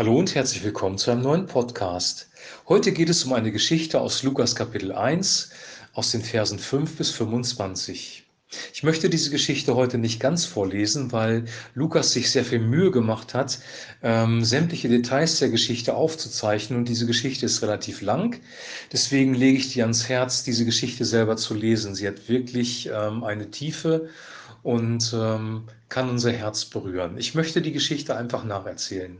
Hallo und herzlich willkommen zu einem neuen Podcast. Heute geht es um eine Geschichte aus Lukas Kapitel 1 aus den Versen 5 bis 25. Ich möchte diese Geschichte heute nicht ganz vorlesen, weil Lukas sich sehr viel Mühe gemacht hat, ähm, sämtliche Details der Geschichte aufzuzeichnen und diese Geschichte ist relativ lang. Deswegen lege ich dir ans Herz, diese Geschichte selber zu lesen. Sie hat wirklich ähm, eine Tiefe und ähm, kann unser Herz berühren. Ich möchte die Geschichte einfach nacherzählen.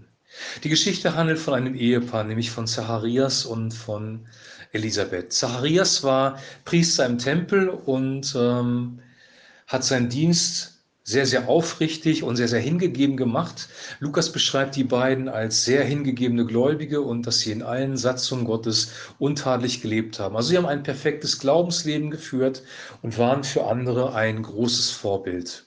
Die Geschichte handelt von einem Ehepaar, nämlich von Zacharias und von Elisabeth. Zacharias war Priester im Tempel und ähm, hat seinen Dienst sehr, sehr aufrichtig und sehr, sehr hingegeben gemacht. Lukas beschreibt die beiden als sehr hingegebene Gläubige und dass sie in allen Satzungen Gottes untadelig gelebt haben. Also sie haben ein perfektes Glaubensleben geführt und waren für andere ein großes Vorbild.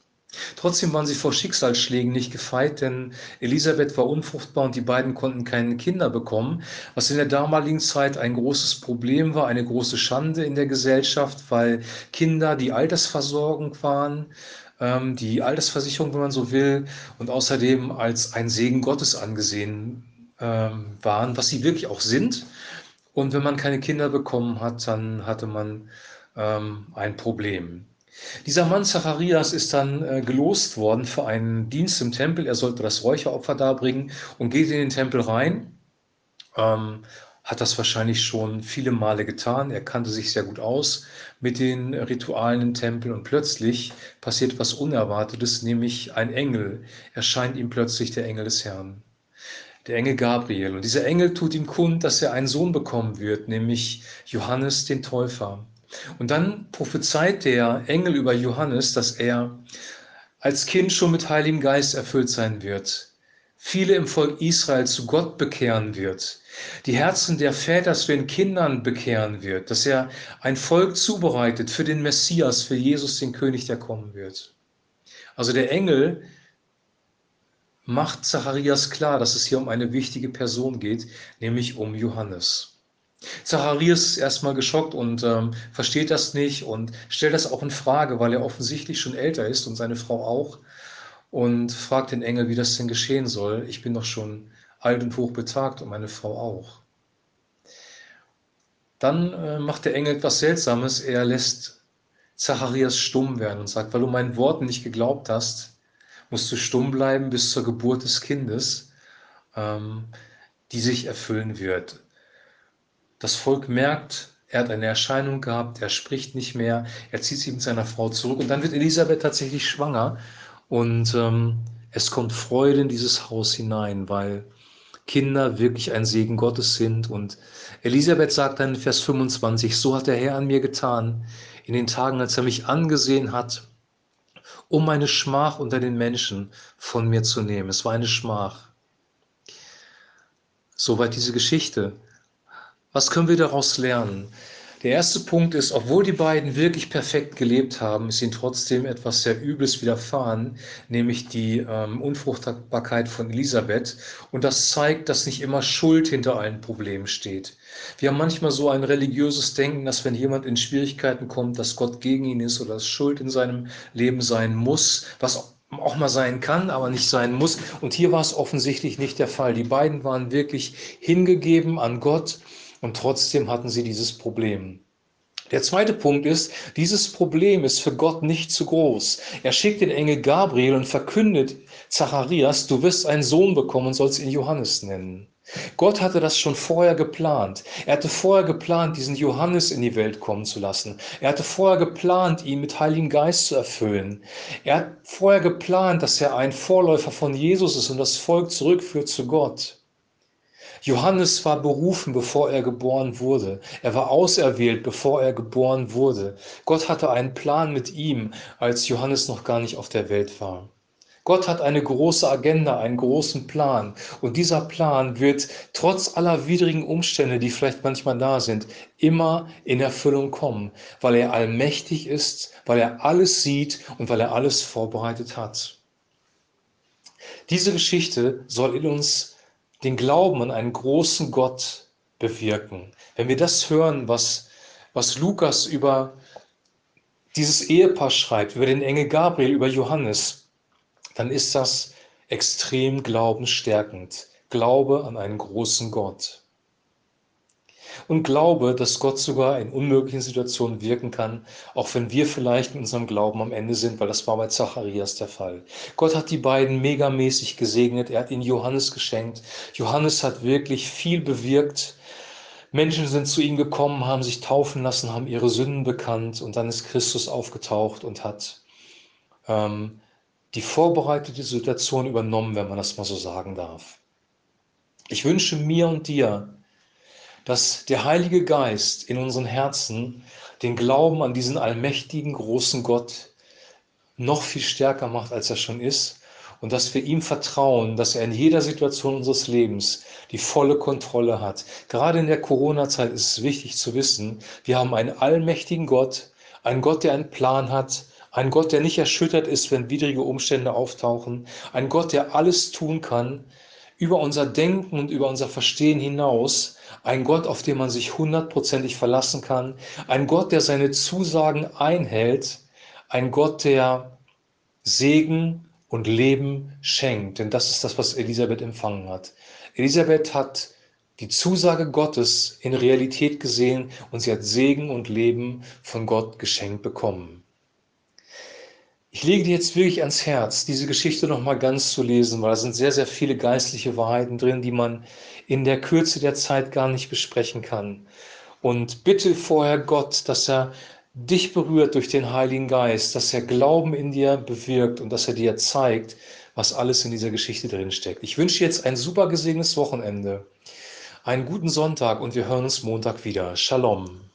Trotzdem waren sie vor Schicksalsschlägen nicht gefeit, denn Elisabeth war unfruchtbar und die beiden konnten keine Kinder bekommen, was in der damaligen Zeit ein großes Problem war, eine große Schande in der Gesellschaft, weil Kinder die Altersversorgung waren, ähm, die Altersversicherung, wenn man so will, und außerdem als ein Segen Gottes angesehen ähm, waren, was sie wirklich auch sind. Und wenn man keine Kinder bekommen hat, dann hatte man ähm, ein Problem. Dieser Mann Zacharias ist dann äh, gelost worden für einen Dienst im Tempel. Er sollte das Räucheropfer darbringen und geht in den Tempel rein. Ähm, hat das wahrscheinlich schon viele Male getan. Er kannte sich sehr gut aus mit den Ritualen im Tempel und plötzlich passiert was Unerwartetes, nämlich ein Engel erscheint ihm plötzlich der Engel des Herrn. Der Engel Gabriel. Und dieser Engel tut ihm kund, dass er einen Sohn bekommen wird, nämlich Johannes den Täufer. Und dann prophezeit der Engel über Johannes, dass er als Kind schon mit Heiligem Geist erfüllt sein wird, viele im Volk Israel zu Gott bekehren wird, die Herzen der Väter zu den Kindern bekehren wird, dass er ein Volk zubereitet für den Messias, für Jesus, den König, der kommen wird. Also der Engel macht Zacharias klar, dass es hier um eine wichtige Person geht, nämlich um Johannes. Zacharias ist erstmal geschockt und ähm, versteht das nicht und stellt das auch in Frage, weil er offensichtlich schon älter ist und seine Frau auch und fragt den Engel, wie das denn geschehen soll. Ich bin doch schon alt und hoch betagt und meine Frau auch. Dann äh, macht der Engel etwas Seltsames. Er lässt Zacharias stumm werden und sagt, weil du meinen Worten nicht geglaubt hast, musst du stumm bleiben bis zur Geburt des Kindes, ähm, die sich erfüllen wird. Das Volk merkt, er hat eine Erscheinung gehabt, er spricht nicht mehr, er zieht sich mit seiner Frau zurück und dann wird Elisabeth tatsächlich schwanger und ähm, es kommt Freude in dieses Haus hinein, weil Kinder wirklich ein Segen Gottes sind. Und Elisabeth sagt dann in Vers 25, so hat der Herr an mir getan, in den Tagen, als er mich angesehen hat, um meine Schmach unter den Menschen von mir zu nehmen. Es war eine Schmach. Soweit diese Geschichte. Was können wir daraus lernen? Der erste Punkt ist, obwohl die beiden wirklich perfekt gelebt haben, ist ihnen trotzdem etwas sehr Übles widerfahren, nämlich die ähm, Unfruchtbarkeit von Elisabeth. Und das zeigt, dass nicht immer Schuld hinter allen Problemen steht. Wir haben manchmal so ein religiöses Denken, dass wenn jemand in Schwierigkeiten kommt, dass Gott gegen ihn ist oder dass Schuld in seinem Leben sein muss, was auch mal sein kann, aber nicht sein muss. Und hier war es offensichtlich nicht der Fall. Die beiden waren wirklich hingegeben an Gott und trotzdem hatten sie dieses Problem. Der zweite Punkt ist, dieses Problem ist für Gott nicht zu groß. Er schickt den Engel Gabriel und verkündet Zacharias, du wirst einen Sohn bekommen und sollst ihn Johannes nennen. Gott hatte das schon vorher geplant. Er hatte vorher geplant, diesen Johannes in die Welt kommen zu lassen. Er hatte vorher geplant, ihn mit Heiligem Geist zu erfüllen. Er hat vorher geplant, dass er ein Vorläufer von Jesus ist und das Volk zurückführt zu Gott. Johannes war berufen, bevor er geboren wurde. Er war auserwählt, bevor er geboren wurde. Gott hatte einen Plan mit ihm, als Johannes noch gar nicht auf der Welt war. Gott hat eine große Agenda, einen großen Plan. Und dieser Plan wird trotz aller widrigen Umstände, die vielleicht manchmal da sind, immer in Erfüllung kommen, weil er allmächtig ist, weil er alles sieht und weil er alles vorbereitet hat. Diese Geschichte soll in uns den Glauben an einen großen Gott bewirken. Wenn wir das hören, was, was Lukas über dieses Ehepaar schreibt, über den Engel Gabriel, über Johannes, dann ist das extrem glaubensstärkend. Glaube an einen großen Gott. Und glaube, dass Gott sogar in unmöglichen Situationen wirken kann, auch wenn wir vielleicht in unserem Glauben am Ende sind, weil das war bei Zacharias der Fall. Gott hat die beiden megamäßig gesegnet, er hat ihnen Johannes geschenkt. Johannes hat wirklich viel bewirkt. Menschen sind zu ihm gekommen, haben sich taufen lassen, haben ihre Sünden bekannt und dann ist Christus aufgetaucht und hat ähm, die vorbereitete Situation übernommen, wenn man das mal so sagen darf. Ich wünsche mir und dir, dass der Heilige Geist in unseren Herzen den Glauben an diesen allmächtigen großen Gott noch viel stärker macht, als er schon ist und dass wir ihm vertrauen, dass er in jeder Situation unseres Lebens die volle Kontrolle hat. Gerade in der Corona-Zeit ist es wichtig zu wissen, wir haben einen allmächtigen Gott, einen Gott, der einen Plan hat, ein Gott, der nicht erschüttert ist, wenn widrige Umstände auftauchen. Ein Gott, der alles tun kann, über unser Denken und über unser Verstehen hinaus. Ein Gott, auf den man sich hundertprozentig verlassen kann. Ein Gott, der seine Zusagen einhält. Ein Gott, der Segen und Leben schenkt. Denn das ist das, was Elisabeth empfangen hat. Elisabeth hat die Zusage Gottes in Realität gesehen und sie hat Segen und Leben von Gott geschenkt bekommen. Ich lege dir jetzt wirklich ans Herz, diese Geschichte noch mal ganz zu lesen, weil da sind sehr, sehr viele geistliche Wahrheiten drin, die man in der Kürze der Zeit gar nicht besprechen kann. Und bitte vorher Gott, dass er dich berührt durch den Heiligen Geist, dass er Glauben in dir bewirkt und dass er dir zeigt, was alles in dieser Geschichte drin steckt. Ich wünsche jetzt ein super gesegnetes Wochenende, einen guten Sonntag und wir hören uns Montag wieder. Shalom.